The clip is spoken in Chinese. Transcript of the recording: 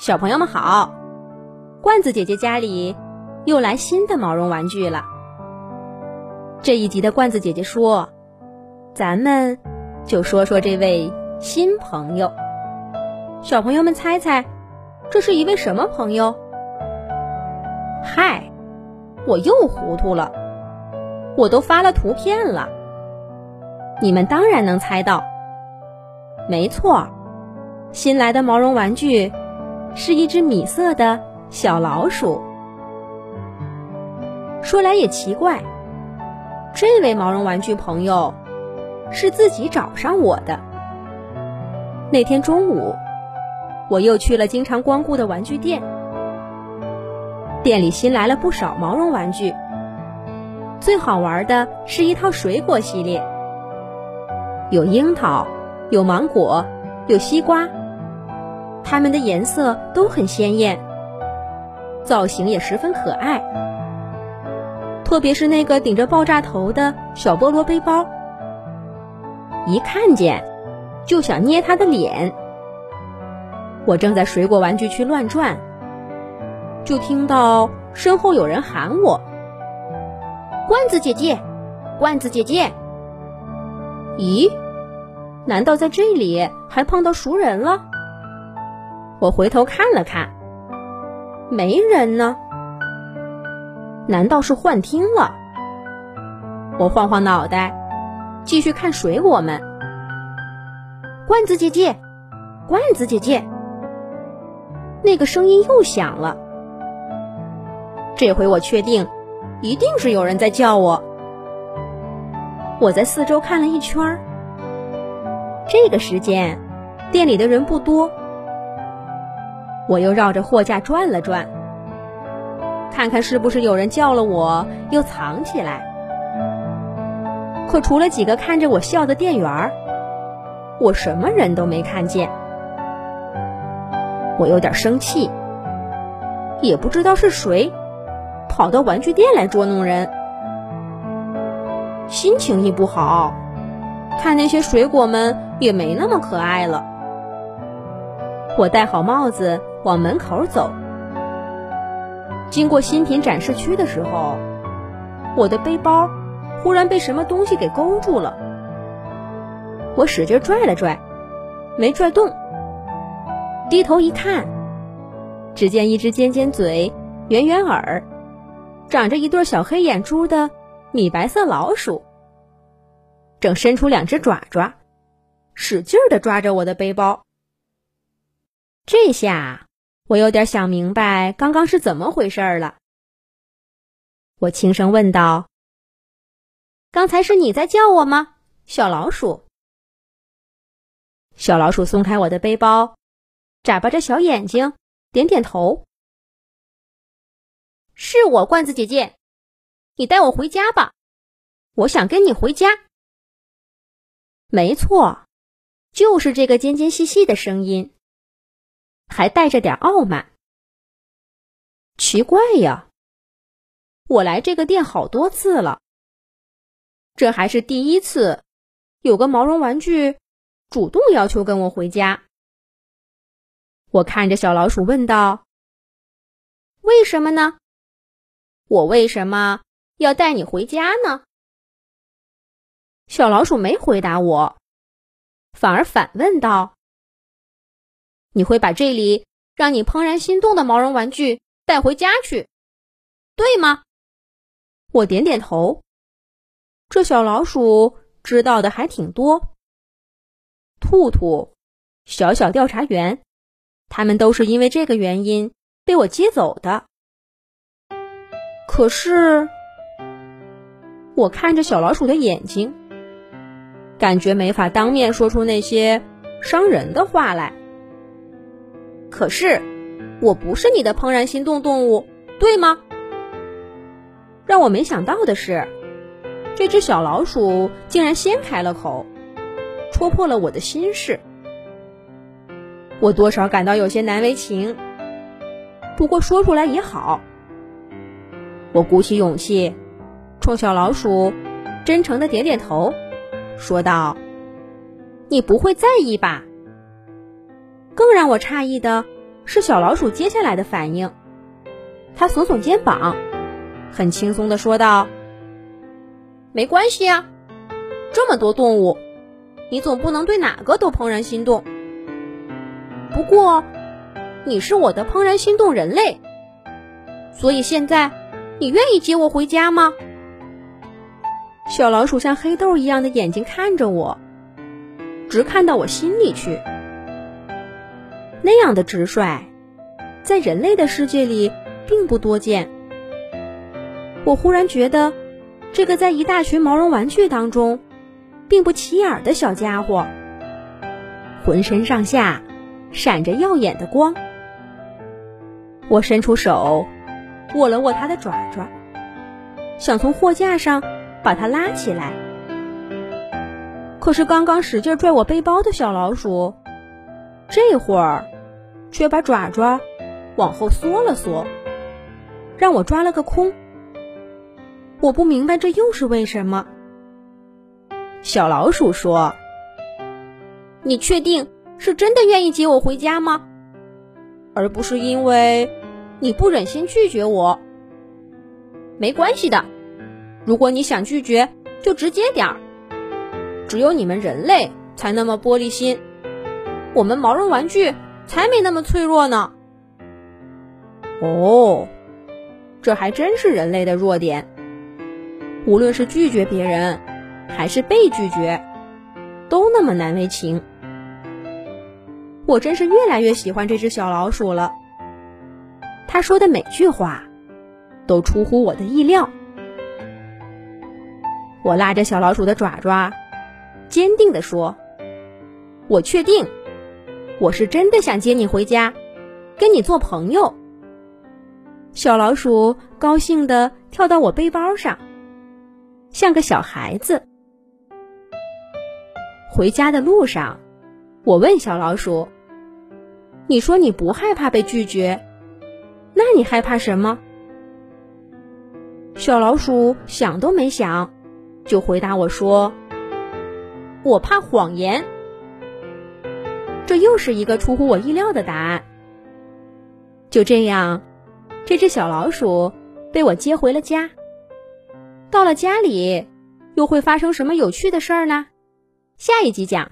小朋友们好，罐子姐姐家里又来新的毛绒玩具了。这一集的罐子姐姐说，咱们就说说这位新朋友。小朋友们猜猜，这是一位什么朋友？嗨，我又糊涂了，我都发了图片了，你们当然能猜到。没错，新来的毛绒玩具。是一只米色的小老鼠。说来也奇怪，这位毛绒玩具朋友是自己找上我的。那天中午，我又去了经常光顾的玩具店，店里新来了不少毛绒玩具。最好玩的是一套水果系列，有樱桃，有芒果，有西瓜。它们的颜色都很鲜艳，造型也十分可爱。特别是那个顶着爆炸头的小菠萝背包，一看见就想捏它的脸。我正在水果玩具区乱转，就听到身后有人喊我：“罐子姐姐，罐子姐姐！”咦，难道在这里还碰到熟人了？我回头看了看，没人呢。难道是幻听了？我晃晃脑袋，继续看水果们。罐子姐姐，罐子姐姐，那个声音又响了。这回我确定，一定是有人在叫我。我在四周看了一圈儿这个时间，店里的人不多。我又绕着货架转了转，看看是不是有人叫了我又藏起来。可除了几个看着我笑的店员我什么人都没看见。我有点生气，也不知道是谁跑到玩具店来捉弄人。心情一不好，看那些水果们也没那么可爱了。我戴好帽子。往门口走，经过新品展示区的时候，我的背包忽然被什么东西给勾住了。我使劲拽了拽，没拽动。低头一看，只见一只尖尖嘴、圆圆耳、长着一对小黑眼珠的米白色老鼠，正伸出两只爪爪，使劲的抓着我的背包。这下。我有点想明白刚刚是怎么回事了。我轻声问道：“刚才是你在叫我吗，小老鼠？”小老鼠松开我的背包，眨巴着小眼睛，点点头：“是我，罐子姐姐，你带我回家吧，我想跟你回家。”没错，就是这个尖尖细细的声音。还带着点傲慢。奇怪呀，我来这个店好多次了，这还是第一次有个毛绒玩具主动要求跟我回家。我看着小老鼠问道：“为什么呢？我为什么要带你回家呢？”小老鼠没回答我，反而反问道。你会把这里让你怦然心动的毛绒玩具带回家去，对吗？我点点头。这小老鼠知道的还挺多。兔兔、小小调查员，他们都是因为这个原因被我接走的。可是，我看着小老鼠的眼睛，感觉没法当面说出那些伤人的话来。可是，我不是你的怦然心动动物，对吗？让我没想到的是，这只小老鼠竟然先开了口，戳破了我的心事。我多少感到有些难为情，不过说出来也好。我鼓起勇气，冲小老鼠真诚的点点头，说道：“你不会在意吧？”更让我诧异的是小老鼠接下来的反应。它耸耸肩膀，很轻松的说道：“没关系啊，这么多动物，你总不能对哪个都怦然心动。不过，你是我的怦然心动人类，所以现在，你愿意接我回家吗？”小老鼠像黑豆一样的眼睛看着我，直看到我心里去。那样的直率，在人类的世界里并不多见。我忽然觉得，这个在一大群毛绒玩具当中，并不起眼的小家伙，浑身上下闪着耀眼的光。我伸出手，握了握它的爪爪，想从货架上把它拉起来。可是刚刚使劲拽我背包的小老鼠，这会儿。却把爪爪往后缩了缩，让我抓了个空。我不明白这又是为什么。小老鼠说：“你确定是真的愿意接我回家吗？而不是因为你不忍心拒绝我？没关系的，如果你想拒绝，就直接点儿。只有你们人类才那么玻璃心，我们毛绒玩具。”才没那么脆弱呢。哦，这还真是人类的弱点。无论是拒绝别人，还是被拒绝，都那么难为情。我真是越来越喜欢这只小老鼠了。他说的每句话，都出乎我的意料。我拉着小老鼠的爪爪，坚定地说：“我确定。”我是真的想接你回家，跟你做朋友。小老鼠高兴的跳到我背包上，像个小孩子。回家的路上，我问小老鼠：“你说你不害怕被拒绝，那你害怕什么？”小老鼠想都没想，就回答我说：“我怕谎言。”这又是一个出乎我意料的答案。就这样，这只小老鼠被我接回了家。到了家里，又会发生什么有趣的事儿呢？下一集讲。